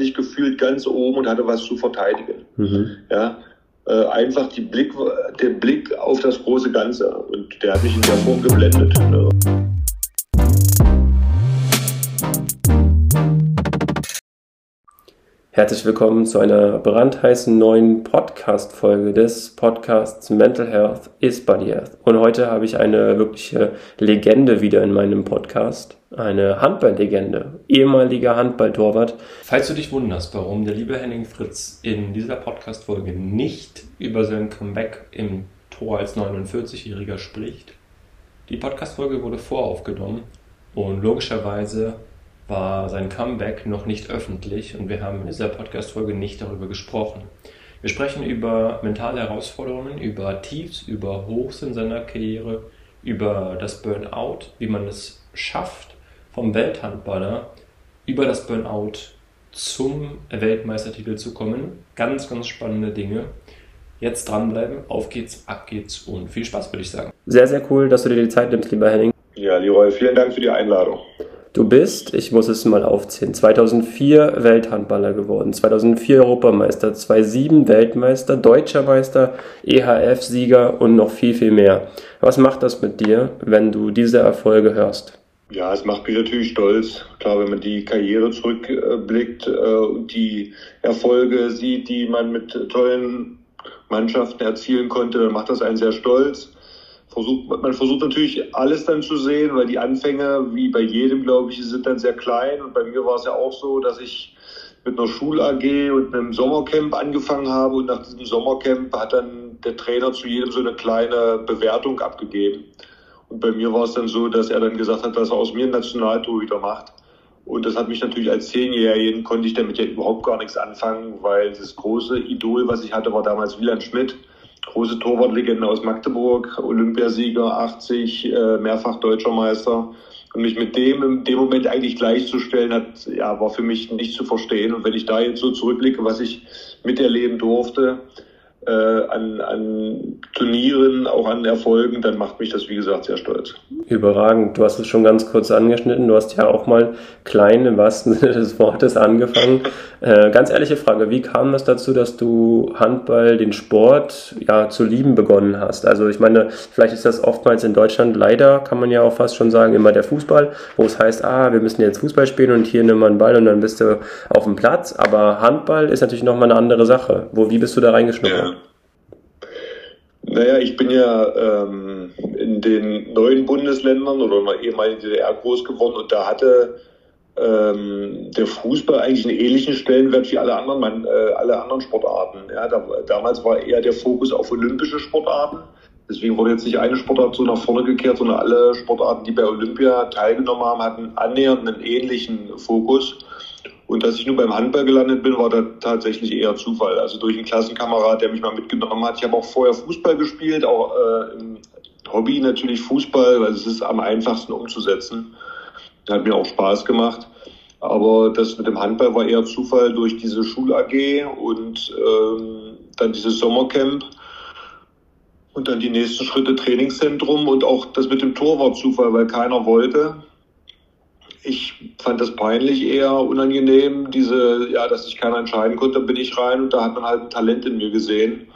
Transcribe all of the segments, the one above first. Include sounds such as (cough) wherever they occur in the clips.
ich gefühlt ganz oben und hatte was zu verteidigen. Mhm. Ja, äh, einfach die Blick, der Blick auf das große Ganze und der hat mich in der Form geblendet. Ne? Herzlich willkommen zu einer brandheißen neuen Podcast-Folge des Podcasts Mental Health is Body Health. Und heute habe ich eine wirkliche Legende wieder in meinem Podcast. Eine Handballlegende, ehemaliger Handballtorwart. Falls du dich wunderst, warum der liebe Henning Fritz in dieser Podcast-Folge nicht über sein Comeback im Tor als 49-Jähriger spricht, die Podcast-Folge wurde voraufgenommen und logischerweise war sein Comeback noch nicht öffentlich und wir haben in dieser Podcast-Folge nicht darüber gesprochen. Wir sprechen über mentale Herausforderungen, über Tiefs, über Hochs in seiner Karriere, über das Burnout, wie man es schafft, vom Welthandballer über das Burnout zum Weltmeistertitel zu kommen. Ganz, ganz spannende Dinge. Jetzt dranbleiben, auf geht's, ab geht's und viel Spaß, würde ich sagen. Sehr, sehr cool, dass du dir die Zeit nimmst, lieber Henning. Ja, Leroy, vielen Dank für die Einladung. Du bist, ich muss es mal aufzählen, 2004 Welthandballer geworden, 2004 Europameister, 2007 Weltmeister, Deutscher Meister, EHF-Sieger und noch viel, viel mehr. Was macht das mit dir, wenn du diese Erfolge hörst? Ja, es macht mich natürlich stolz. Klar, wenn man die Karriere zurückblickt äh, und die Erfolge sieht, die man mit tollen Mannschaften erzielen konnte, dann macht das einen sehr stolz versucht, man versucht natürlich alles dann zu sehen, weil die Anfänge, wie bei jedem, glaube ich, sind dann sehr klein. Und bei mir war es ja auch so, dass ich mit einer Schul-AG und einem Sommercamp angefangen habe. Und nach diesem Sommercamp hat dann der Trainer zu jedem so eine kleine Bewertung abgegeben. Und bei mir war es dann so, dass er dann gesagt hat, dass er aus mir einen Nationaltorhüter macht. Und das hat mich natürlich als Zehnjährigen, konnte ich damit ja überhaupt gar nichts anfangen, weil das große Idol, was ich hatte, war damals Wieland Schmidt große Torwartlegende aus Magdeburg, Olympiasieger, 80, äh, mehrfach Deutscher Meister. Und mich mit dem in dem Moment eigentlich gleichzustellen, hat, ja, war für mich nicht zu verstehen. Und wenn ich da jetzt so zurückblicke, was ich miterleben durfte, äh, an, an Turnieren, auch an Erfolgen, dann macht mich das, wie gesagt, sehr stolz. Überragend. Du hast es schon ganz kurz angeschnitten. Du hast ja auch mal klein im wahrsten (laughs) Sinne des Wortes angefangen. Äh, ganz ehrliche Frage, wie kam es dazu, dass du Handball, den Sport, ja, zu lieben begonnen hast? Also ich meine, vielleicht ist das oftmals in Deutschland leider, kann man ja auch fast schon sagen, immer der Fußball, wo es heißt, ah, wir müssen jetzt Fußball spielen und hier nimm mal einen Ball und dann bist du auf dem Platz. Aber Handball ist natürlich nochmal eine andere Sache. Wo, wie bist du da reingeschnuppert? Ja. Naja, ich bin ja ähm, in den neuen Bundesländern oder in der ehemaligen DDR groß geworden und da hatte ähm, der Fußball eigentlich einen ähnlichen Stellenwert wie alle anderen, man, äh, alle anderen Sportarten. Ja, da, damals war eher der Fokus auf olympische Sportarten. Deswegen wurde jetzt nicht eine Sportart so nach vorne gekehrt, sondern alle Sportarten, die bei Olympia teilgenommen haben, hatten annähernd einen ähnlichen Fokus. Und dass ich nur beim Handball gelandet bin, war da tatsächlich eher Zufall. Also durch einen Klassenkamerad, der mich mal mitgenommen hat. Ich habe auch vorher Fußball gespielt, auch äh, im Hobby natürlich Fußball, weil es ist am einfachsten umzusetzen. Hat mir auch Spaß gemacht. Aber das mit dem Handball war eher Zufall durch diese Schul-AG und ähm, dann dieses Sommercamp und dann die nächsten Schritte Trainingszentrum und auch das mit dem Tor war Zufall, weil keiner wollte. Ich fand das peinlich eher unangenehm, diese, ja, dass sich keiner entscheiden konnte, bin ich rein und da hat man halt ein Talent in mir gesehen.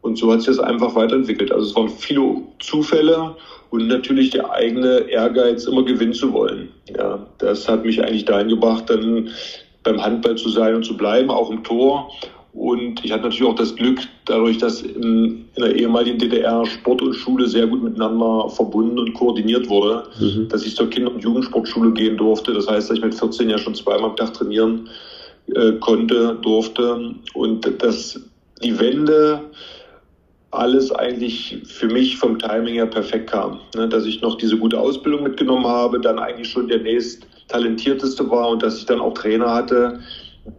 Und so hat sich das einfach weiterentwickelt. Also es waren viele Zufälle und natürlich der eigene Ehrgeiz, immer gewinnen zu wollen. Ja, das hat mich eigentlich dahin gebracht, dann beim Handball zu sein und zu bleiben, auch im Tor. Und ich hatte natürlich auch das Glück, dadurch, dass in, in der ehemaligen DDR Sport und Schule sehr gut miteinander verbunden und koordiniert wurde, mhm. dass ich zur Kinder- und Jugendsportschule gehen durfte. Das heißt, dass ich mit 14 ja schon zweimal am Tag trainieren äh, konnte, durfte. Und dass die Wende alles eigentlich für mich vom Timing her perfekt kam. Ne? Dass ich noch diese gute Ausbildung mitgenommen habe, dann eigentlich schon der nächst talentierteste war und dass ich dann auch Trainer hatte,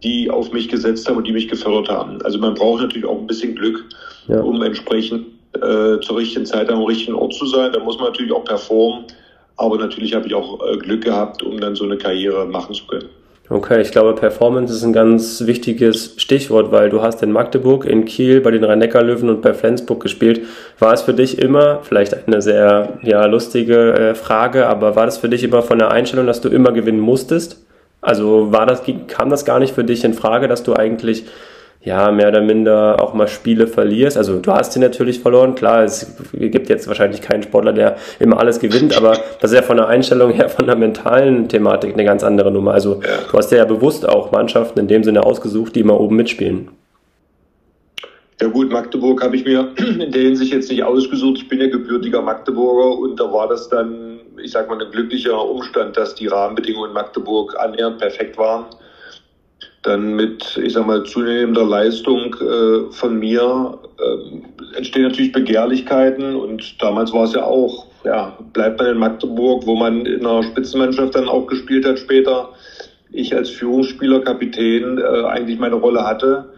die auf mich gesetzt haben und die mich gefördert haben. Also man braucht natürlich auch ein bisschen Glück, ja. um entsprechend äh, zur richtigen Zeit am richtigen Ort zu sein. Da muss man natürlich auch performen. Aber natürlich habe ich auch äh, Glück gehabt, um dann so eine Karriere machen zu können. Okay, ich glaube, Performance ist ein ganz wichtiges Stichwort, weil du hast in Magdeburg, in Kiel, bei den Rhein-Neckar-Löwen und bei Flensburg gespielt. War es für dich immer, vielleicht eine sehr ja, lustige äh, Frage, aber war das für dich immer von der Einstellung, dass du immer gewinnen musstest? Also war das, kam das gar nicht für dich in Frage, dass du eigentlich ja, mehr oder minder auch mal Spiele verlierst. Also du hast sie natürlich verloren, klar, es gibt jetzt wahrscheinlich keinen Sportler, der immer alles gewinnt, aber das ist ja von der Einstellung her, von der mentalen Thematik eine ganz andere Nummer. Also ja. du hast ja bewusst auch Mannschaften in dem Sinne ausgesucht, die immer oben mitspielen. Ja gut, Magdeburg habe ich mir (clears throat) in der Hinsicht jetzt nicht ausgesucht. Ich bin ja gebürtiger Magdeburger und da war das dann, ich sag mal, ein glücklicher Umstand, dass die Rahmenbedingungen in Magdeburg annähernd perfekt waren dann mit, ich sag mal, zunehmender Leistung äh, von mir äh, entstehen natürlich Begehrlichkeiten und damals war es ja auch, ja, bleibt man in Magdeburg, wo man in einer Spitzenmannschaft dann auch gespielt hat später. Ich als Führungsspieler, Kapitän äh, eigentlich meine Rolle hatte.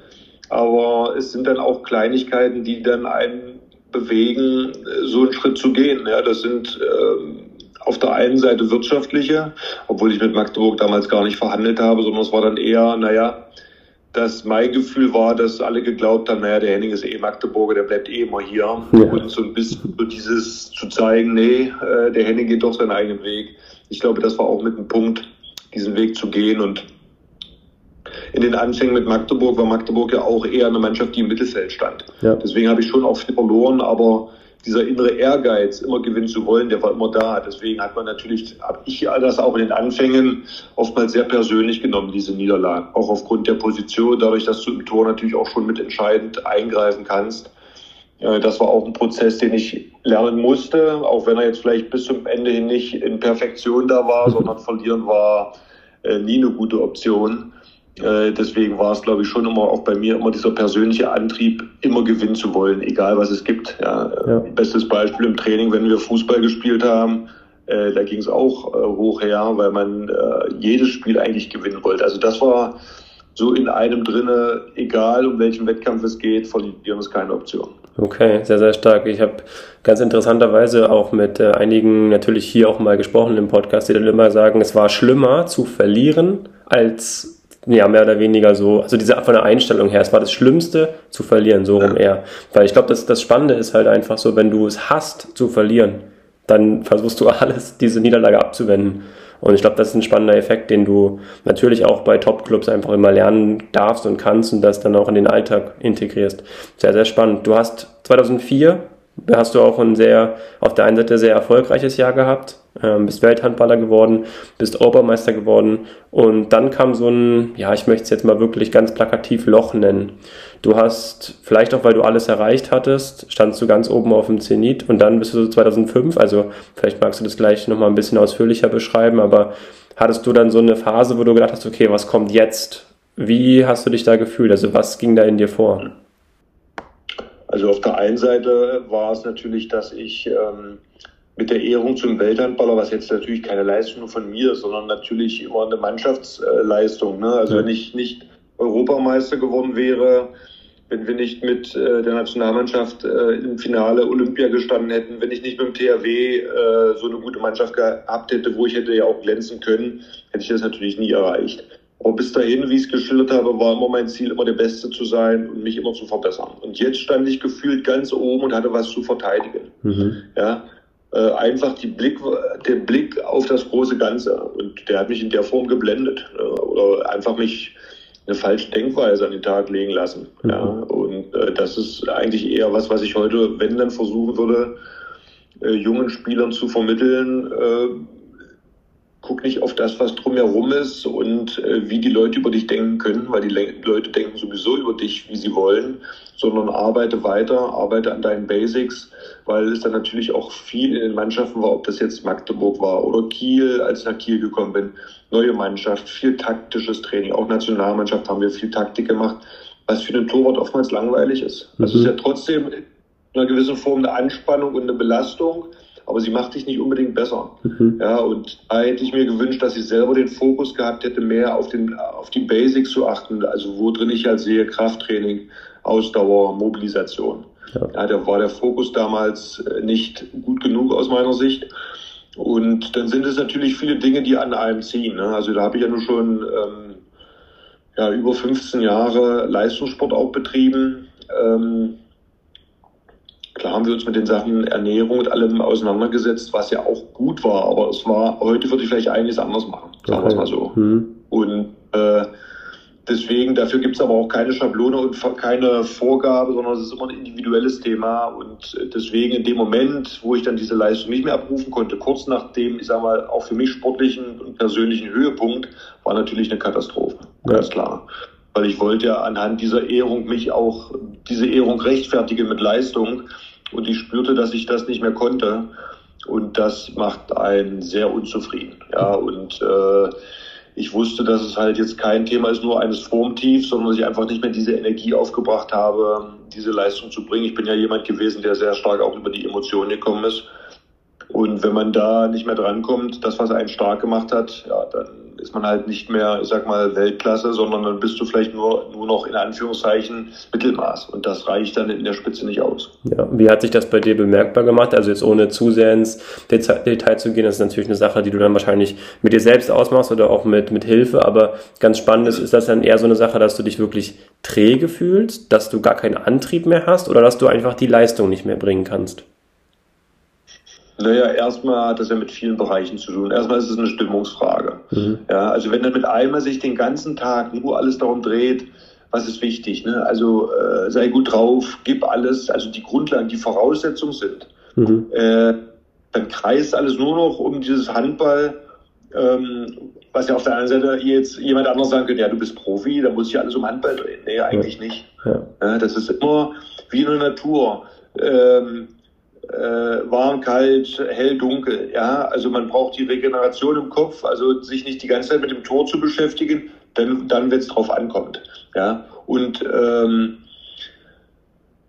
Aber es sind dann auch Kleinigkeiten, die dann einen bewegen, so einen Schritt zu gehen. Ja, das sind äh, auf der einen Seite wirtschaftliche, obwohl ich mit Magdeburg damals gar nicht verhandelt habe, sondern es war dann eher, naja, dass mein Gefühl war, dass alle geglaubt haben, naja, der Henning ist eh Magdeburger, der bleibt eh immer hier. Ja. Und so ein bisschen so dieses zu zeigen, nee, äh, der Henning geht doch seinen eigenen Weg. Ich glaube, das war auch mit dem Punkt, diesen Weg zu gehen. Und in den Anfängen mit Magdeburg war Magdeburg ja auch eher eine Mannschaft, die im Mittelfeld stand. Ja. Deswegen habe ich schon auch viel verloren, aber dieser innere Ehrgeiz, immer gewinnen zu wollen, der war immer da. Deswegen hat man natürlich, habe ich das auch in den Anfängen oftmals sehr persönlich genommen, diese Niederlagen. Auch aufgrund der Position, dadurch, dass du im Tor natürlich auch schon mitentscheidend eingreifen kannst. Das war auch ein Prozess, den ich lernen musste, auch wenn er jetzt vielleicht bis zum Ende hin nicht in Perfektion da war, sondern (laughs) verlieren war äh, nie eine gute Option. Äh, deswegen war es, glaube ich, schon immer auch bei mir immer dieser persönliche Antrieb, immer gewinnen zu wollen, egal was es gibt. Ja, ja. Bestes Beispiel im Training, wenn wir Fußball gespielt haben, äh, da ging es auch äh, hoch her, weil man äh, jedes Spiel eigentlich gewinnen wollte. Also das war so in einem drinne, egal um welchen Wettkampf es geht, verlieren ist keine Option. Okay, sehr, sehr stark. Ich habe ganz interessanterweise auch mit äh, einigen natürlich hier auch mal gesprochen im Podcast, die dann immer sagen, es war schlimmer zu verlieren als ja, mehr oder weniger so, also diese von der Einstellung her, es war das Schlimmste zu verlieren, so rum eher. Weil ich glaube, das, das Spannende ist halt einfach so, wenn du es hast zu verlieren, dann versuchst du (laughs) alles, diese Niederlage abzuwenden. Und ich glaube, das ist ein spannender Effekt, den du natürlich auch bei Top-Clubs einfach immer lernen darfst und kannst und das dann auch in den Alltag integrierst. Sehr, sehr spannend. Du hast 2004 hast du auch ein sehr, auf der einen Seite sehr erfolgreiches Jahr gehabt, ähm, bist Welthandballer geworden, bist Obermeister geworden und dann kam so ein, ja, ich möchte es jetzt mal wirklich ganz plakativ Loch nennen. Du hast, vielleicht auch weil du alles erreicht hattest, standst du ganz oben auf dem Zenit und dann bist du so 2005, also vielleicht magst du das gleich nochmal ein bisschen ausführlicher beschreiben, aber hattest du dann so eine Phase, wo du gedacht hast, okay, was kommt jetzt? Wie hast du dich da gefühlt? Also was ging da in dir vor? Also auf der einen Seite war es natürlich, dass ich ähm, mit der Ehrung zum Welthandballer, was jetzt natürlich keine Leistung von mir, sondern natürlich immer eine Mannschaftsleistung. Ne? Also ja. wenn ich nicht Europameister geworden wäre, wenn wir nicht mit äh, der Nationalmannschaft äh, im Finale Olympia gestanden hätten, wenn ich nicht mit dem THW äh, so eine gute Mannschaft gehabt hätte, wo ich hätte ja auch glänzen können, hätte ich das natürlich nie erreicht. Aber bis dahin, wie ich es geschildert habe, war immer mein Ziel, immer der Beste zu sein und mich immer zu verbessern. Und jetzt stand ich gefühlt ganz oben und hatte was zu verteidigen. Mhm. Ja, äh, einfach die Blick, der Blick auf das große Ganze. Und der hat mich in der Form geblendet. Äh, oder einfach mich eine falsche Denkweise an den Tag legen lassen. Mhm. Ja, und äh, das ist eigentlich eher was, was ich heute, wenn dann versuchen würde, äh, jungen Spielern zu vermitteln, äh, guck nicht auf das, was drumherum ist und äh, wie die Leute über dich denken können, weil die Le Leute denken sowieso über dich, wie sie wollen, sondern arbeite weiter, arbeite an deinen Basics, weil es dann natürlich auch viel in den Mannschaften war, ob das jetzt Magdeburg war oder Kiel, als ich nach Kiel gekommen bin, neue Mannschaft, viel taktisches Training, auch Nationalmannschaft haben wir viel Taktik gemacht, was für den Torwart oftmals langweilig ist. Mhm. Also es ist ja trotzdem in einer gewissen Form eine Anspannung und eine Belastung, aber sie macht dich nicht unbedingt besser. Mhm. Ja, und da hätte ich mir gewünscht, dass ich selber den Fokus gehabt hätte, mehr auf, den, auf die Basics zu achten, also wo drin ich halt sehe, Krafttraining, Ausdauer, Mobilisation. Ja. ja, da war der Fokus damals äh, nicht gut genug aus meiner Sicht. Und dann sind es natürlich viele Dinge, die an einem ziehen. Ne? Also da habe ich ja nur schon ähm, ja, über 15 Jahre Leistungssport auch betrieben. Ähm, Klar haben wir uns mit den Sachen Ernährung und allem auseinandergesetzt, was ja auch gut war, aber es war, heute würde ich vielleicht einiges anders machen, sagen wir es mal so. Hm. Und äh, deswegen, dafür gibt es aber auch keine Schablone und keine Vorgabe, sondern es ist immer ein individuelles Thema. Und deswegen in dem Moment, wo ich dann diese Leistung nicht mehr abrufen konnte, kurz nach dem, ich sag mal, auch für mich sportlichen und persönlichen Höhepunkt, war natürlich eine Katastrophe. Ja. Ganz klar. Weil ich wollte ja anhand dieser Ehrung mich auch, diese Ehrung rechtfertigen mit Leistung. Und ich spürte, dass ich das nicht mehr konnte. Und das macht einen sehr unzufrieden. Ja, und äh, ich wusste, dass es halt jetzt kein Thema ist nur eines Formtiefs, sondern dass ich einfach nicht mehr diese Energie aufgebracht habe, diese Leistung zu bringen. Ich bin ja jemand gewesen, der sehr stark auch über die Emotionen gekommen ist. Und wenn man da nicht mehr drankommt, das, was einen stark gemacht hat, ja, dann ist man halt nicht mehr, ich sag mal, Weltklasse, sondern dann bist du vielleicht nur, nur noch in Anführungszeichen Mittelmaß. Und das reicht dann in der Spitze nicht aus. Ja, wie hat sich das bei dir bemerkbar gemacht? Also jetzt ohne zu sehr ins Detail zu gehen, das ist natürlich eine Sache, die du dann wahrscheinlich mit dir selbst ausmachst oder auch mit, mit Hilfe. Aber ganz spannend ist, ist das dann eher so eine Sache, dass du dich wirklich träge fühlst, dass du gar keinen Antrieb mehr hast oder dass du einfach die Leistung nicht mehr bringen kannst? Naja, erstmal hat das ja mit vielen Bereichen zu tun. Erstmal ist es eine Stimmungsfrage. Mhm. Ja, also wenn dann mit einmal sich den ganzen Tag nur alles darum dreht, was ist wichtig, ne? Also äh, sei gut drauf, gib alles, also die Grundlagen, die Voraussetzungen sind. Mhm. Äh, dann kreist alles nur noch um dieses Handball, ähm, was ja auf der einen Seite jetzt jemand anderes sagen könnte, ja, du bist Profi, da muss sich alles um Handball drehen. Nee, eigentlich ja. nicht. Ja. Ja, das ist immer wie in der Natur. Ähm, äh, warm, kalt, hell, dunkel. Ja, also man braucht die Regeneration im Kopf, also sich nicht die ganze Zeit mit dem Tor zu beschäftigen, denn dann, wenn es drauf ankommt. Ja, und ähm,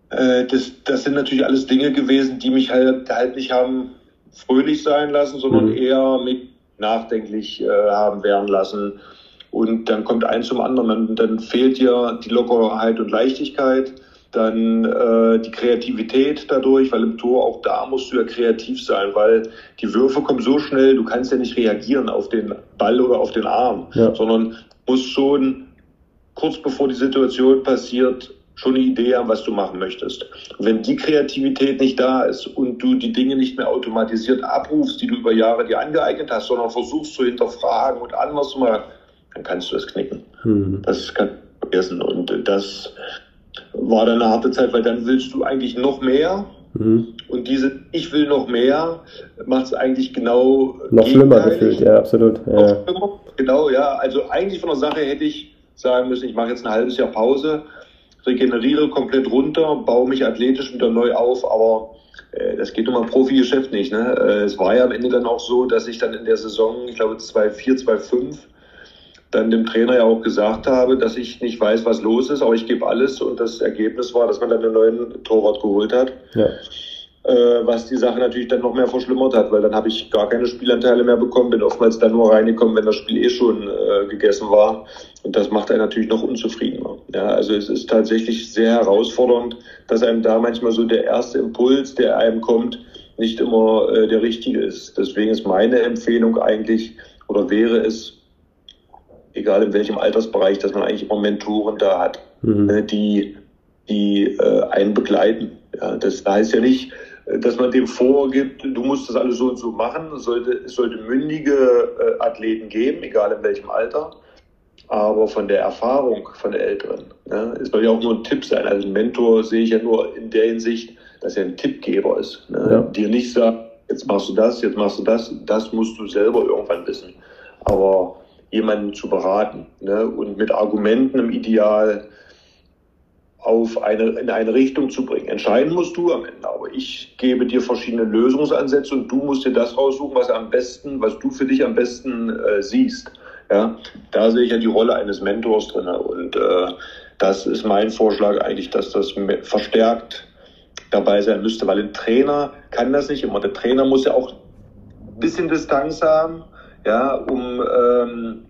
äh, das, das sind natürlich alles Dinge gewesen, die mich halt, halt nicht haben fröhlich sein lassen, sondern mhm. eher mich nachdenklich äh, haben werden lassen. Und dann kommt eins zum anderen, dann, dann fehlt dir die Lockerheit und Leichtigkeit dann äh, die Kreativität dadurch, weil im Tor auch da musst du ja kreativ sein, weil die Würfe kommen so schnell, du kannst ja nicht reagieren auf den Ball oder auf den Arm, ja. sondern musst schon kurz bevor die Situation passiert schon eine Idee haben, was du machen möchtest. Und wenn die Kreativität nicht da ist und du die Dinge nicht mehr automatisiert abrufst, die du über Jahre dir angeeignet hast, sondern versuchst zu hinterfragen und anders zu machen, dann kannst du das knicken. Mhm. Das kann vergessen. Und das war dann eine harte Zeit, weil dann willst du eigentlich noch mehr. Mhm. Und diese Ich will noch mehr macht es eigentlich genau. Noch schlimmer gefühlt, ja, absolut. Ja. Genau, ja. Also eigentlich von der Sache hätte ich sagen müssen, ich mache jetzt ein halbes Jahr Pause, regeneriere komplett runter, baue mich athletisch wieder neu auf, aber äh, das geht um ein Profi-Geschäft nicht. Ne? Äh, es war ja am Ende dann auch so, dass ich dann in der Saison, ich glaube 2-4, 2-5, dann dem Trainer ja auch gesagt habe, dass ich nicht weiß, was los ist, aber ich gebe alles. Und das Ergebnis war, dass man dann einen neuen Torwart geholt hat. Ja. Äh, was die Sache natürlich dann noch mehr verschlimmert hat, weil dann habe ich gar keine Spielanteile mehr bekommen, bin oftmals dann nur reingekommen, wenn das Spiel eh schon äh, gegessen war. Und das macht einen natürlich noch unzufriedener. Ja, also es ist tatsächlich sehr herausfordernd, dass einem da manchmal so der erste Impuls, der einem kommt, nicht immer äh, der richtige ist. Deswegen ist meine Empfehlung eigentlich oder wäre es, egal in welchem Altersbereich, dass man eigentlich immer Mentoren da hat, mhm. Ne, die, die äh, einen begleiten. Ja, das heißt ja nicht, äh, dass man dem vorgibt, du musst das alles so und so machen. Es sollte, es sollte mündige äh, Athleten geben, egal in welchem Alter. Aber von der Erfahrung von der Älteren, ne, es soll ja auch nur ein Tipp sein. Also ein Mentor sehe ich ja nur in der Hinsicht, dass er ein Tippgeber ist. Ne? Ja. Dir nicht sagt, jetzt machst du das, jetzt machst du das, das musst du selber irgendwann wissen. Aber jemanden zu beraten ne? und mit Argumenten im Ideal auf eine, in eine Richtung zu bringen. Entscheiden musst du am Ende, aber ich gebe dir verschiedene Lösungsansätze und du musst dir das raussuchen, was am besten, was du für dich am besten äh, siehst. Ja, da sehe ich ja die Rolle eines Mentors drin und äh, das ist mein Vorschlag eigentlich, dass das verstärkt dabei sein müsste, weil ein Trainer kann das nicht immer. Der Trainer muss ja auch ein bisschen Distanz haben, ja, um, ähm,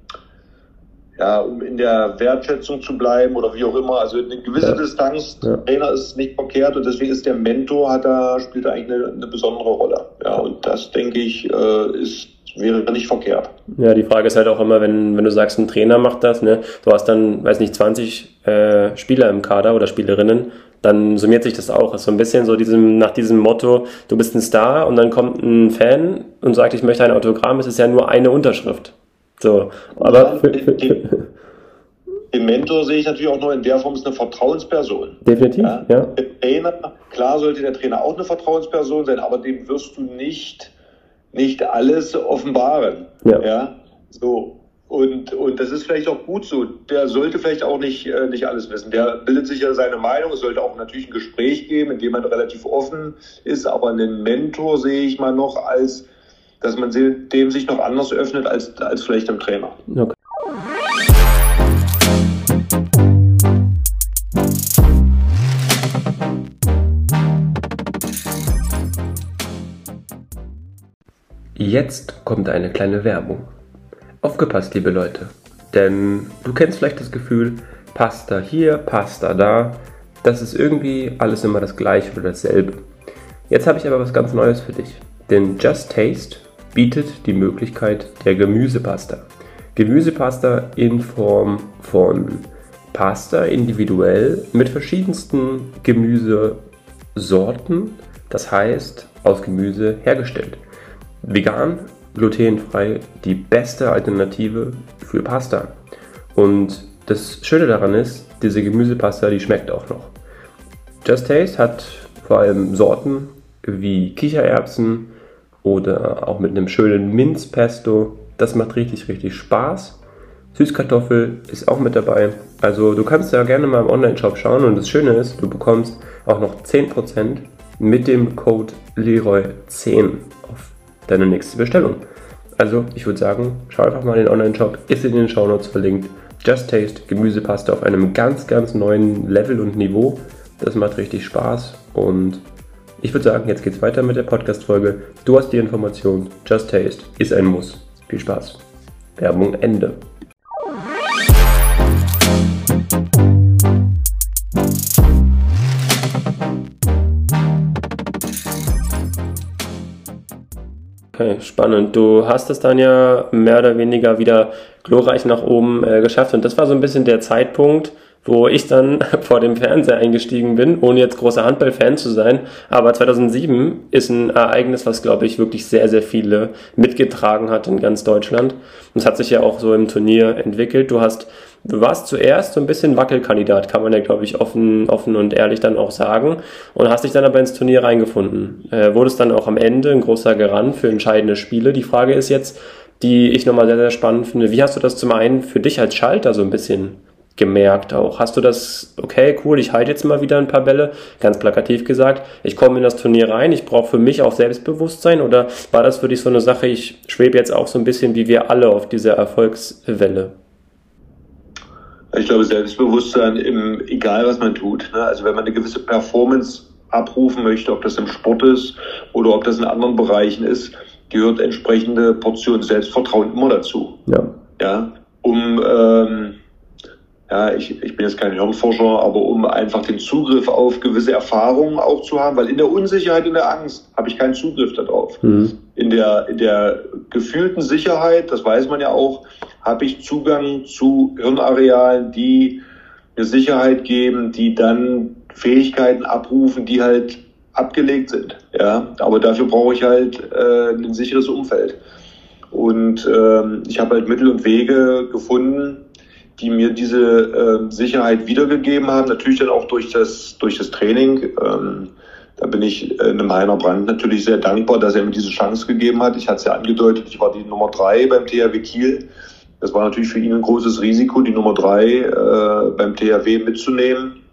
ja, um in der Wertschätzung zu bleiben oder wie auch immer. Also eine gewisse ja. Distanz, ja. Trainer ist nicht verkehrt und deswegen ist der Mentor, hat da, spielt da eigentlich eine, eine besondere Rolle. Ja, und das denke ich, äh, ist wäre nicht verkehrt. Ja, die Frage ist halt auch immer, wenn, wenn du sagst, ein Trainer macht das, ne, du hast dann, weiß nicht, 20 äh, Spieler im Kader oder Spielerinnen dann summiert sich das auch. ist so ein bisschen so diesem, nach diesem Motto, du bist ein Star und dann kommt ein Fan und sagt, ich möchte ein Autogramm, es ist ja nur eine Unterschrift. So, aber. Ja, den, den, den, Mentor sehe ich natürlich auch noch in der Form, ist eine Vertrauensperson. Definitiv, ja. ja. Trainer, klar sollte der Trainer auch eine Vertrauensperson sein, aber dem wirst du nicht, nicht alles offenbaren. Ja. ja? So. Und, und das ist vielleicht auch gut so. Der sollte vielleicht auch nicht, äh, nicht alles wissen. Der bildet sich ja seine Meinung. Es sollte auch natürlich ein Gespräch geben, in dem man relativ offen ist. Aber einen Mentor sehe ich mal noch als dass man dem sich noch anders öffnet als, als vielleicht dem Trainer. Okay. Jetzt kommt eine kleine Werbung. Aufgepasst, liebe Leute. Denn du kennst vielleicht das Gefühl, Pasta hier, Pasta da. Das ist irgendwie alles immer das gleiche oder dasselbe. Jetzt habe ich aber was ganz Neues für dich. Denn Just Taste bietet die Möglichkeit der Gemüsepasta. Gemüsepasta in Form von Pasta individuell mit verschiedensten Gemüsesorten, das heißt aus Gemüse hergestellt. Vegan, glutenfrei, die beste Alternative für Pasta. Und das Schöne daran ist, diese Gemüsepasta, die schmeckt auch noch. Just Taste hat vor allem Sorten wie Kichererbsen, oder auch mit einem schönen Minzpesto. Das macht richtig, richtig Spaß. Süßkartoffel ist auch mit dabei. Also du kannst ja gerne mal im Online-Shop schauen und das Schöne ist, du bekommst auch noch 10% mit dem Code Leroy10 auf deine nächste Bestellung. Also ich würde sagen, schau einfach mal in den Online-Shop, ist in den Shownotes verlinkt. Just Taste Gemüsepaste auf einem ganz, ganz neuen Level und Niveau. Das macht richtig Spaß und ich würde sagen, jetzt geht's weiter mit der Podcast-Folge. Du hast die Information. Just Taste ist ein Muss. Viel Spaß. Werbung Ende. Okay, spannend. Du hast es dann ja mehr oder weniger wieder glorreich nach oben äh, geschafft und das war so ein bisschen der Zeitpunkt, wo ich dann (laughs) vor dem Fernseher eingestiegen bin, ohne jetzt großer Handball-Fan zu sein. Aber 2007 ist ein Ereignis, was, glaube ich, wirklich sehr, sehr viele mitgetragen hat in ganz Deutschland. Und es hat sich ja auch so im Turnier entwickelt. Du hast, du warst zuerst so ein bisschen Wackelkandidat, kann man ja, glaube ich, offen, offen und ehrlich dann auch sagen. Und hast dich dann aber ins Turnier reingefunden. Äh, wurdest dann auch am Ende ein großer Garant für entscheidende Spiele. Die Frage ist jetzt, die ich nochmal sehr, sehr spannend finde. Wie hast du das zum einen für dich als Schalter so ein bisschen gemerkt auch? Hast du das, okay, cool, ich halte jetzt mal wieder ein paar Bälle, ganz plakativ gesagt, ich komme in das Turnier rein, ich brauche für mich auch Selbstbewusstsein oder war das für dich so eine Sache, ich schwebe jetzt auch so ein bisschen wie wir alle auf dieser Erfolgswelle? Ich glaube, Selbstbewusstsein, im, egal was man tut. Ne? Also wenn man eine gewisse Performance abrufen möchte, ob das im Sport ist oder ob das in anderen Bereichen ist, gehört entsprechende Portion Selbstvertrauen immer dazu. Ja. Ja, um ähm, ja, ich, ich bin jetzt kein Hirnforscher, aber um einfach den Zugriff auf gewisse Erfahrungen auch zu haben, weil in der Unsicherheit, in der Angst habe ich keinen Zugriff darauf. Mhm. In, der, in der gefühlten Sicherheit, das weiß man ja auch, habe ich Zugang zu Hirnarealen, die mir Sicherheit geben, die dann Fähigkeiten abrufen, die halt abgelegt sind. Ja, aber dafür brauche ich halt äh, ein sicheres Umfeld. Und ähm, ich habe halt Mittel und Wege gefunden, die mir diese äh, Sicherheit wiedergegeben haben. Natürlich dann auch durch das, durch das Training. Ähm, da bin ich äh, einem Heiner Brand natürlich sehr dankbar, dass er mir diese Chance gegeben hat. Ich hatte es ja angedeutet, ich war die Nummer drei beim THW Kiel. Das war natürlich für ihn ein großes Risiko, die Nummer drei äh, beim THW mitzunehmen.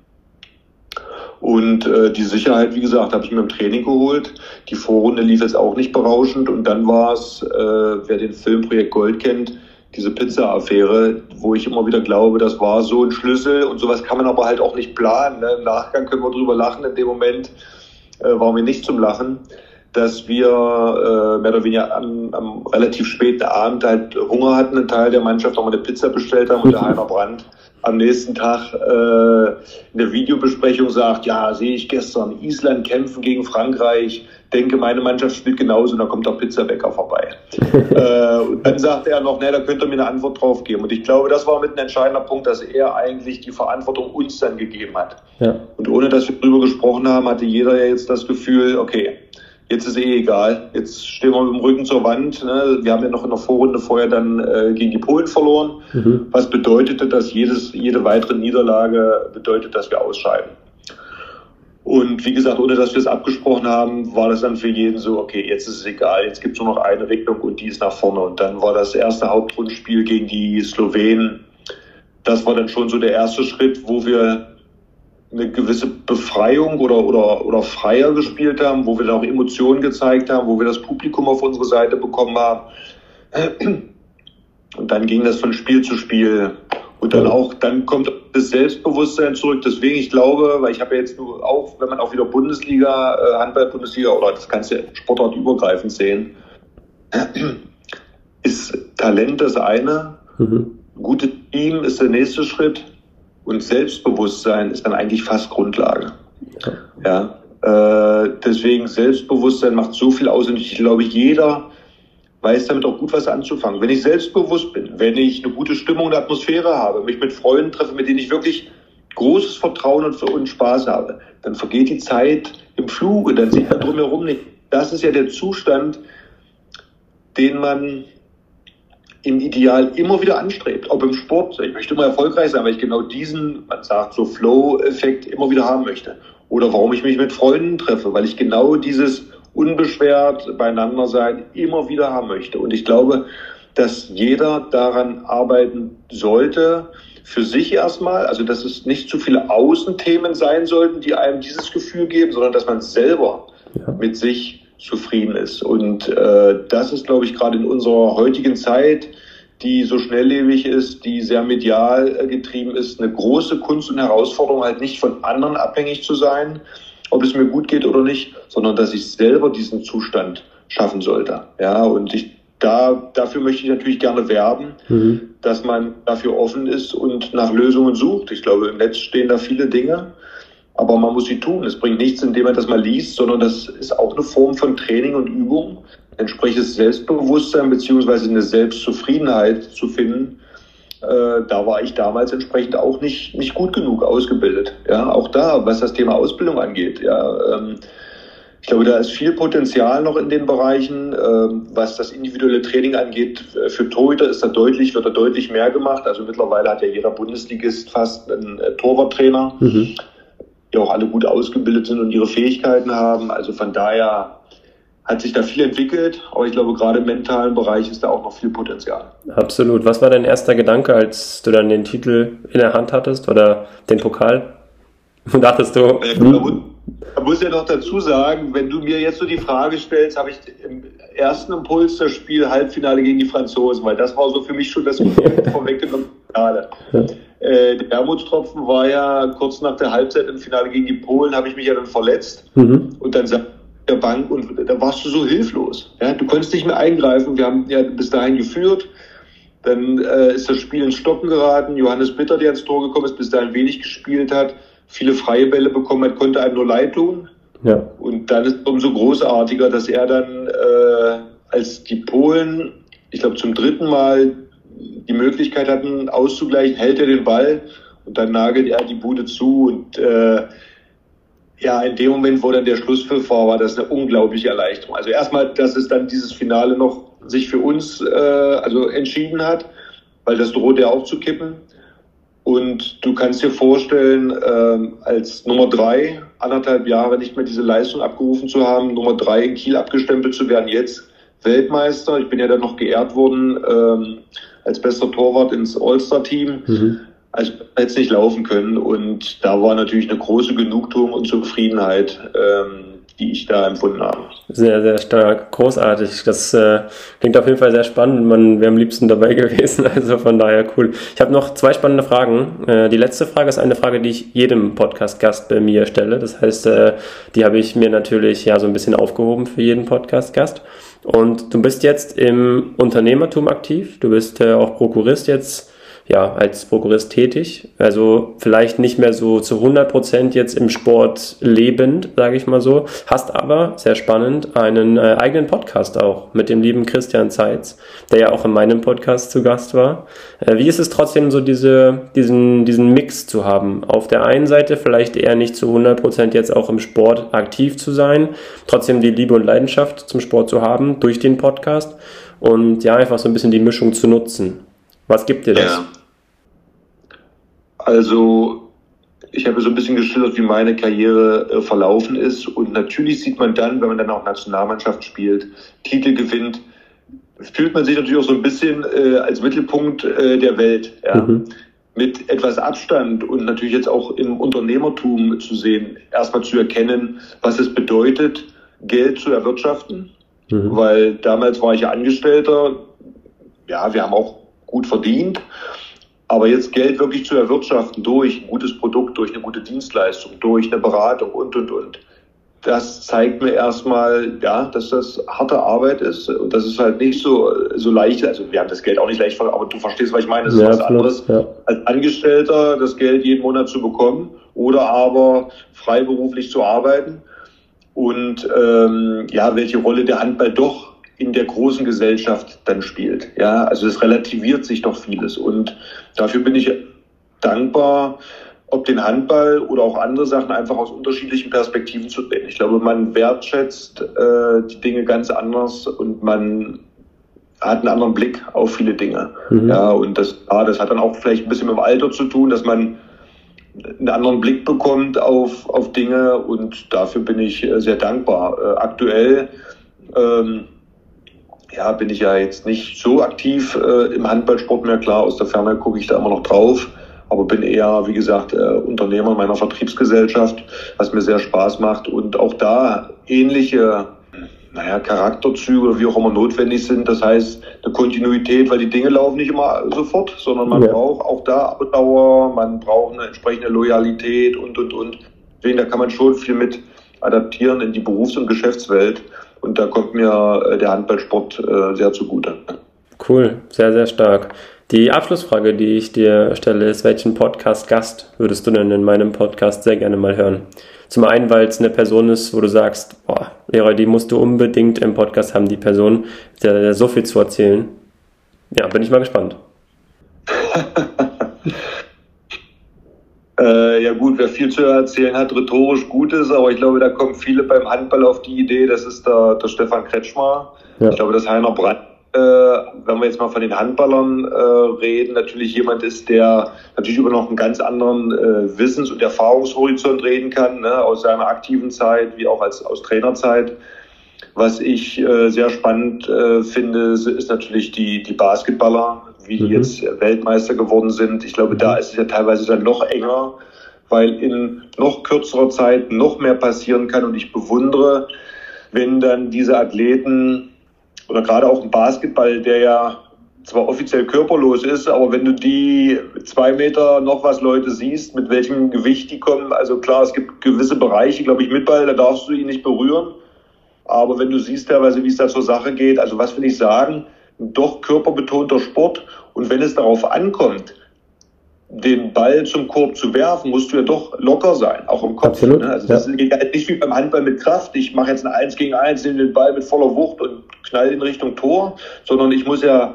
Und äh, die Sicherheit, wie gesagt, habe ich mir im Training geholt. Die Vorrunde lief jetzt auch nicht berauschend. Und dann war es, äh, wer den Filmprojekt Gold kennt, diese Pizza-Affäre, wo ich immer wieder glaube, das war so ein Schlüssel und sowas kann man aber halt auch nicht planen. Ne? Im Nachgang können wir drüber lachen, in dem Moment äh, war mir nicht zum Lachen, dass wir äh, mehr oder weniger am, am relativ späten Abend halt Hunger hatten, ein Teil der Mannschaft nochmal eine Pizza bestellt haben und der Heiner Brandt am nächsten Tag äh, in der Videobesprechung sagt, ja, sehe ich gestern Island kämpfen gegen Frankreich, denke, meine Mannschaft spielt genauso und dann kommt der Pizzabäcker vorbei. (laughs) äh, und dann sagt er noch, ne, da könnte er mir eine Antwort drauf geben. Und ich glaube, das war mit ein entscheidender Punkt, dass er eigentlich die Verantwortung uns dann gegeben hat. Ja. Und ohne dass wir darüber gesprochen haben, hatte jeder ja jetzt das Gefühl, okay, jetzt ist eh egal. Jetzt stehen wir mit dem Rücken zur Wand. Ne? Wir haben ja noch in der Vorrunde vorher dann äh, gegen die Polen verloren. Mhm. Was bedeutete, dass jedes, jede weitere Niederlage bedeutet, dass wir ausscheiden. Und wie gesagt, ohne dass wir es abgesprochen haben, war das dann für jeden so, okay, jetzt ist es egal, jetzt gibt es nur noch eine Richtung und die ist nach vorne. Und dann war das erste Hauptrundenspiel gegen die Slowenen. Das war dann schon so der erste Schritt, wo wir eine gewisse Befreiung oder, oder, oder freier gespielt haben, wo wir dann auch Emotionen gezeigt haben, wo wir das Publikum auf unsere Seite bekommen haben. Und dann ging das von Spiel zu Spiel. Und dann auch, dann kommt das Selbstbewusstsein zurück. Deswegen, ich glaube, weil ich habe ja jetzt nur auch, wenn man auch wieder Bundesliga, äh, Handball-Bundesliga oder das kannst du sportartübergreifend sehen, ist Talent das eine, mhm. gutes Team ist der nächste Schritt und Selbstbewusstsein ist dann eigentlich fast Grundlage. Ja, äh, deswegen Selbstbewusstsein macht so viel aus und ich glaube, jeder weiß damit auch gut was anzufangen. Wenn ich selbstbewusst bin, wenn ich eine gute Stimmung und Atmosphäre habe, mich mit Freunden treffe, mit denen ich wirklich großes Vertrauen und, und Spaß habe, dann vergeht die Zeit im Flug und dann sieht man drumherum nicht. Das ist ja der Zustand, den man im Ideal immer wieder anstrebt, ob im Sport. Ich möchte immer erfolgreich sein, weil ich genau diesen, man sagt so Flow-Effekt immer wieder haben möchte. Oder warum ich mich mit Freunden treffe, weil ich genau dieses unbeschwert beieinander sein immer wieder haben möchte. Und ich glaube, dass jeder daran arbeiten sollte, für sich erstmal, also dass es nicht zu viele Außenthemen sein sollten, die einem dieses Gefühl geben, sondern dass man selber ja. mit sich zufrieden ist. Und äh, das ist, glaube ich, gerade in unserer heutigen Zeit, die so schnelllebig ist, die sehr medial äh, getrieben ist, eine große Kunst und Herausforderung, halt nicht von anderen abhängig zu sein, ob es mir gut geht oder nicht, sondern dass ich selber diesen Zustand schaffen sollte. Ja, und ich da, dafür möchte ich natürlich gerne werben, mhm. dass man dafür offen ist und nach Lösungen sucht. Ich glaube, im Netz stehen da viele Dinge, aber man muss sie tun. Es bringt nichts, indem man das mal liest, sondern das ist auch eine Form von Training und Übung, entsprechendes Selbstbewusstsein beziehungsweise eine Selbstzufriedenheit zu finden, äh, da war ich damals entsprechend auch nicht, nicht gut genug ausgebildet. Ja, auch da, was das Thema Ausbildung angeht. Ja, ähm, ich glaube, da ist viel Potenzial noch in den Bereichen. Ähm, was das individuelle Training angeht, äh, für Torhüter ist da deutlich, wird da deutlich mehr gemacht. Also mittlerweile hat ja jeder Bundesligist fast einen äh, Torwarttrainer, mhm. Die auch alle gut ausgebildet sind und ihre Fähigkeiten haben. Also von daher hat sich da viel entwickelt, aber ich glaube, gerade im mentalen Bereich ist da auch noch viel Potenzial. Absolut. Was war dein erster Gedanke, als du dann den Titel in der Hand hattest oder den Pokal? (laughs) Dachtest du. Hm? Da muss ja noch dazu sagen, wenn du mir jetzt so die Frage stellst, habe ich im ersten Impuls das Spiel Halbfinale gegen die Franzosen, weil das war so für mich schon das (laughs) vorweggenommene Finale. Äh, der Wermutstropfen war ja kurz nach der Halbzeit im Finale gegen die Polen, habe ich mich ja dann verletzt. Mhm. Und dann sagt der Bank und da warst du so hilflos. Ja, du konntest nicht mehr eingreifen. Wir haben ja bis dahin geführt. Dann äh, ist das Spiel ins Stocken geraten. Johannes Bitter, der ins Tor gekommen ist, bis dahin wenig gespielt hat, viele freie Bälle bekommen hat, konnte einem nur leid tun. Ja. Und dann ist es umso großartiger, dass er dann, äh, als die Polen, ich glaube zum dritten Mal die Möglichkeit hatten, auszugleichen, hält er den Ball und dann nagelt er die Bude zu und äh, ja, in dem Moment, wo dann der Schlusspfiff war, war das eine unglaubliche Erleichterung. Also erstmal, dass es dann dieses Finale noch sich für uns äh, also entschieden hat, weil das droht ja auch zu kippen. Und du kannst dir vorstellen, äh, als Nummer drei anderthalb Jahre nicht mehr diese Leistung abgerufen zu haben, Nummer drei in Kiel abgestempelt zu werden, jetzt Weltmeister. Ich bin ja dann noch geehrt worden ähm, als bester Torwart ins All-Star-Team. Mhm. Also hätte es nicht laufen können. Und da war natürlich eine große Genugtuung und Zufriedenheit, ähm, die ich da empfunden habe. Sehr, sehr stark, großartig. Das äh, klingt auf jeden Fall sehr spannend. Man wäre am liebsten dabei (laughs) gewesen. Also von daher cool. Ich habe noch zwei spannende Fragen. Äh, die letzte Frage ist eine Frage, die ich jedem Podcast-Gast bei mir stelle. Das heißt, äh, die habe ich mir natürlich ja so ein bisschen aufgehoben für jeden Podcast-Gast. Und du bist jetzt im Unternehmertum aktiv. Du bist äh, auch Prokurist jetzt ja, als Prokurist tätig. Also vielleicht nicht mehr so zu 100 Prozent jetzt im Sport lebend, sage ich mal so. Hast aber, sehr spannend, einen äh, eigenen Podcast auch mit dem lieben Christian Zeitz, der ja auch in meinem Podcast zu Gast war. Äh, wie ist es trotzdem so, diese, diesen, diesen Mix zu haben? Auf der einen Seite vielleicht eher nicht zu 100 Prozent jetzt auch im Sport aktiv zu sein, trotzdem die Liebe und Leidenschaft zum Sport zu haben durch den Podcast und ja, einfach so ein bisschen die Mischung zu nutzen. Was gibt dir das? Ja. Also, ich habe so ein bisschen geschildert, wie meine Karriere äh, verlaufen ist. Und natürlich sieht man dann, wenn man dann auch Nationalmannschaft spielt, Titel gewinnt, fühlt man sich natürlich auch so ein bisschen äh, als Mittelpunkt äh, der Welt. Ja. Mhm. Mit etwas Abstand und natürlich jetzt auch im Unternehmertum zu sehen, erstmal zu erkennen, was es bedeutet, Geld zu erwirtschaften. Mhm. Weil damals war ich ja Angestellter. Ja, wir haben auch gut verdient. Aber jetzt Geld wirklich zu erwirtschaften durch ein gutes Produkt, durch eine gute Dienstleistung, durch eine Beratung und, und, und. Das zeigt mir erstmal, ja, dass das harte Arbeit ist und das ist halt nicht so, so leicht. Also wir haben das Geld auch nicht leicht, aber du verstehst, was ich meine. Es ist ja, was anderes, ja. als Angestellter das Geld jeden Monat zu bekommen oder aber freiberuflich zu arbeiten. Und ähm, ja, welche Rolle der Handball doch in der großen Gesellschaft dann spielt. Ja, also es relativiert sich doch vieles und dafür bin ich dankbar, ob den Handball oder auch andere Sachen einfach aus unterschiedlichen Perspektiven zu sehen. Ich glaube, man wertschätzt äh, die Dinge ganz anders und man hat einen anderen Blick auf viele Dinge. Mhm. Ja, und das, ja, das hat dann auch vielleicht ein bisschen mit dem Alter zu tun, dass man einen anderen Blick bekommt auf, auf Dinge und dafür bin ich äh, sehr dankbar. Äh, aktuell ähm, ja, bin ich ja jetzt nicht so aktiv äh, im Handballsport mehr. Klar, aus der Ferne gucke ich da immer noch drauf, aber bin eher, wie gesagt, äh, Unternehmer meiner Vertriebsgesellschaft, was mir sehr Spaß macht und auch da ähnliche naja, Charakterzüge, wie auch immer notwendig sind. Das heißt, eine Kontinuität, weil die Dinge laufen nicht immer sofort, sondern man ja. braucht auch da Abdauer, man braucht eine entsprechende Loyalität und, und, und. Deswegen, da kann man schon viel mit adaptieren in die Berufs- und Geschäftswelt. Und da kommt mir äh, der Handballsport äh, sehr zugute. Cool, sehr, sehr stark. Die Abschlussfrage, die ich dir stelle, ist, welchen Podcast-Gast würdest du denn in meinem Podcast sehr gerne mal hören? Zum einen, weil es eine Person ist, wo du sagst, boah, Lehrer, die musst du unbedingt im Podcast haben, die Person, der, der so viel zu erzählen. Ja, bin ich mal gespannt. (laughs) Äh, ja gut, wer viel zu erzählen hat, rhetorisch gut ist, aber ich glaube, da kommen viele beim Handball auf die Idee, das ist der, der Stefan Kretschmer. Ja. Ich glaube, dass Heiner Brandt, äh, wenn wir jetzt mal von den Handballern äh, reden, natürlich jemand ist, der natürlich über noch einen ganz anderen äh, Wissens- und Erfahrungshorizont reden kann, ne, aus seiner aktiven Zeit wie auch als aus Trainerzeit. Was ich äh, sehr spannend äh, finde, ist natürlich die, die Basketballer, wie die mhm. jetzt Weltmeister geworden sind. Ich glaube, da mhm. ist es ja teilweise dann noch enger, weil in noch kürzerer Zeit noch mehr passieren kann. Und ich bewundere, wenn dann diese Athleten oder gerade auch im Basketball, der ja zwar offiziell körperlos ist, aber wenn du die zwei Meter noch was Leute siehst, mit welchem Gewicht die kommen, also klar, es gibt gewisse Bereiche, glaube ich, mit Ball, da darfst du ihn nicht berühren. Aber wenn du siehst teilweise, wie es da zur Sache geht, also was will ich sagen, doch körperbetonter Sport. Und wenn es darauf ankommt, den Ball zum Korb zu werfen, musst du ja doch locker sein, auch im Kopf. Absolut, ne? Also das ja. ist halt nicht wie beim Handball mit Kraft. Ich mache jetzt ein Eins gegen Eins, nehme den Ball mit voller Wucht und knall in Richtung Tor, sondern ich muss ja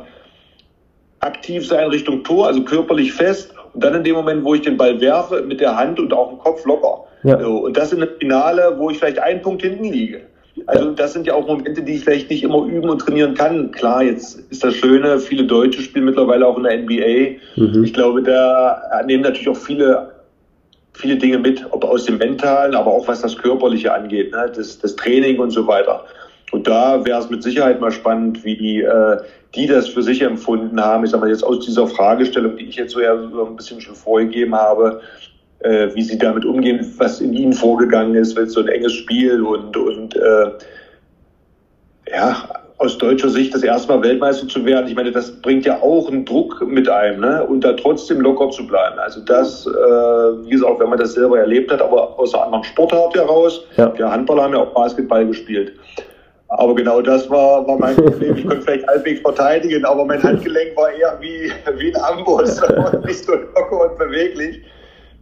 aktiv sein Richtung Tor, also körperlich fest. Und dann in dem Moment, wo ich den Ball werfe, mit der Hand und auch im Kopf locker. Ja. Und das in einem Finale, wo ich vielleicht einen Punkt hinten liege. Also das sind ja auch Momente, die ich vielleicht nicht immer üben und trainieren kann. Klar, jetzt ist das Schöne, viele Deutsche spielen mittlerweile auch in der NBA. Mhm. Ich glaube, da nehmen natürlich auch viele viele Dinge mit, ob aus dem Mentalen, aber auch was das Körperliche angeht, ne? das, das Training und so weiter. Und da wäre es mit Sicherheit mal spannend, wie die, äh, die das für sich empfunden haben. Ich sag mal jetzt aus dieser Fragestellung, die ich jetzt so ja so ein bisschen schon vorgegeben habe, äh, wie sie damit umgehen, was in ihnen vorgegangen ist, weil es so ein enges Spiel und, und äh, ja, aus deutscher Sicht das erste Mal Weltmeister zu werden, ich meine, das bringt ja auch einen Druck mit einem, ne? Und da trotzdem locker zu bleiben. Also das, äh, wie gesagt, wenn man das selber erlebt hat, aber aus einer anderen Sportart heraus, ja. wir Handballer haben ja auch Basketball gespielt. Aber genau das war, war mein Problem. Ich konnte vielleicht halbwegs verteidigen, aber mein Handgelenk war eher wie, wie ein Amboss und (laughs) nicht so locker und beweglich.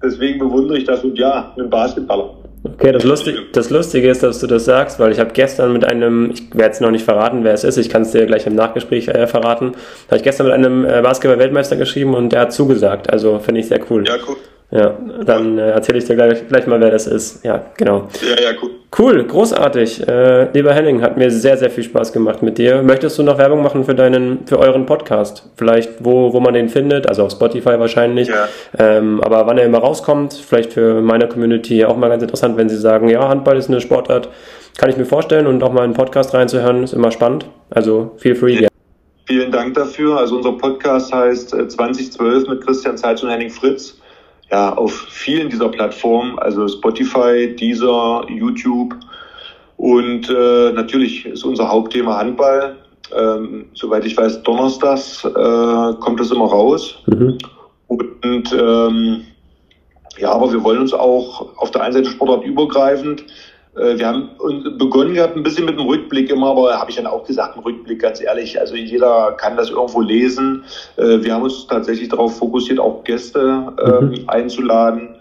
Deswegen bewundere ich das und ja, einen Basketballer. Okay, das Lustige, das Lustige ist, dass du das sagst, weil ich habe gestern mit einem, ich werde jetzt noch nicht verraten, wer es ist, ich kann es dir gleich im Nachgespräch äh, verraten, habe ich gestern mit einem äh, Basketball-Weltmeister geschrieben und der hat zugesagt. Also finde ich sehr cool. Ja, cool. Ja, dann äh, erzähle ich dir gleich, gleich mal, wer das ist. Ja, genau. Ja, ja, cool. Cool, großartig. Äh, lieber Henning, hat mir sehr, sehr viel Spaß gemacht mit dir. Möchtest du noch Werbung machen für deinen, für euren Podcast? Vielleicht, wo, wo man den findet, also auf Spotify wahrscheinlich. Ja. Ähm, aber wann er immer rauskommt, vielleicht für meine Community auch mal ganz interessant, wenn sie sagen, ja, Handball ist eine Sportart, kann ich mir vorstellen und auch mal einen Podcast reinzuhören, ist immer spannend. Also feel free. Ja. Vielen Dank dafür. Also unser Podcast heißt 2012 äh, mit Christian Zeitz und Henning Fritz ja, auf vielen dieser Plattformen, also Spotify, Deezer, YouTube. Und äh, natürlich ist unser Hauptthema Handball. Ähm, soweit ich weiß, donnerstags äh, kommt das immer raus. Mhm. Und ähm, ja, aber wir wollen uns auch auf der einen Seite sportartübergreifend wir haben begonnen gehabt ein bisschen mit dem Rückblick immer, aber habe ich dann auch gesagt, ein Rückblick, ganz ehrlich, also jeder kann das irgendwo lesen. Äh, wir haben uns tatsächlich darauf fokussiert, auch Gäste ähm, mhm. einzuladen,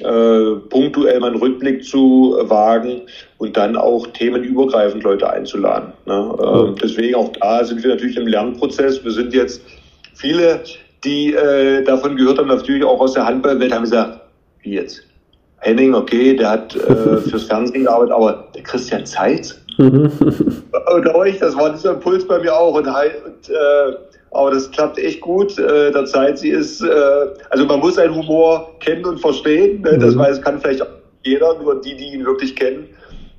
äh, punktuell mal einen Rückblick zu wagen und dann auch themenübergreifend Leute einzuladen. Mhm. Deswegen auch da sind wir natürlich im Lernprozess. Wir sind jetzt viele, die davon gehört haben, natürlich auch aus der Handballwelt, haben gesagt, wie jetzt? Henning, okay, der hat äh, (laughs) fürs Fernsehen gearbeitet, aber der Christian Zeitz. (laughs) und euch, das war dieser Impuls bei mir auch. Und, und äh, aber das klappt echt gut. Äh, der Zeit, sie ist, äh, also man muss seinen Humor kennen und verstehen. Ne? Das mhm. weiß, kann vielleicht auch jeder, nur die, die ihn wirklich kennen.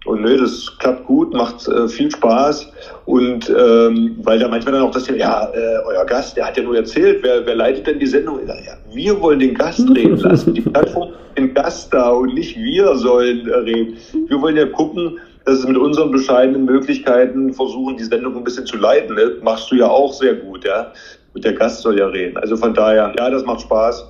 Und nö, das klappt gut, macht äh, viel Spaß. Und ähm, weil da manchmal dann auch das, ja, äh, euer Gast, der hat ja nur erzählt, wer, wer leitet denn die Sendung? Ja, wir wollen den Gast (laughs) reden lassen. Die Plattform den Gast da und nicht wir sollen äh, reden. Wir wollen ja gucken, dass wir mit unseren bescheidenen Möglichkeiten versuchen, die Sendung ein bisschen zu leiten. Ne? Machst du ja auch sehr gut, ja. Und der Gast soll ja reden. Also von daher, ja, das macht Spaß.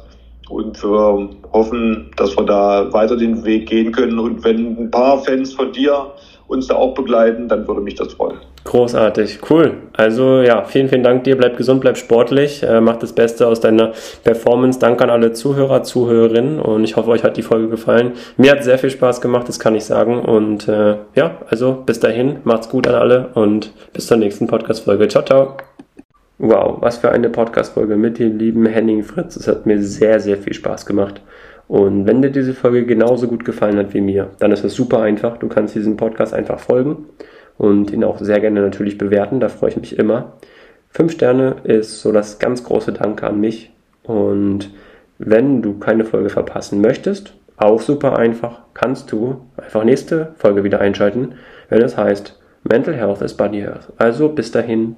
Und wir hoffen, dass wir da weiter den Weg gehen können. Und wenn ein paar Fans von dir uns da auch begleiten, dann würde mich das freuen. Großartig, cool. Also ja, vielen, vielen Dank dir. Bleib gesund, bleib sportlich, äh, mach das Beste aus deiner Performance. Danke an alle Zuhörer, Zuhörerinnen und ich hoffe, euch hat die Folge gefallen. Mir hat sehr viel Spaß gemacht, das kann ich sagen. Und äh, ja, also bis dahin, macht's gut an alle und bis zur nächsten Podcast-Folge. Ciao, ciao. Wow, was für eine Podcast-Folge mit dem lieben Henning Fritz. Es hat mir sehr, sehr viel Spaß gemacht. Und wenn dir diese Folge genauso gut gefallen hat wie mir, dann ist es super einfach. Du kannst diesem Podcast einfach folgen und ihn auch sehr gerne natürlich bewerten. Da freue ich mich immer. Fünf Sterne ist so das ganz große Danke an mich. Und wenn du keine Folge verpassen möchtest, auch super einfach, kannst du einfach nächste Folge wieder einschalten, wenn es heißt Mental Health is Body Health. Also bis dahin,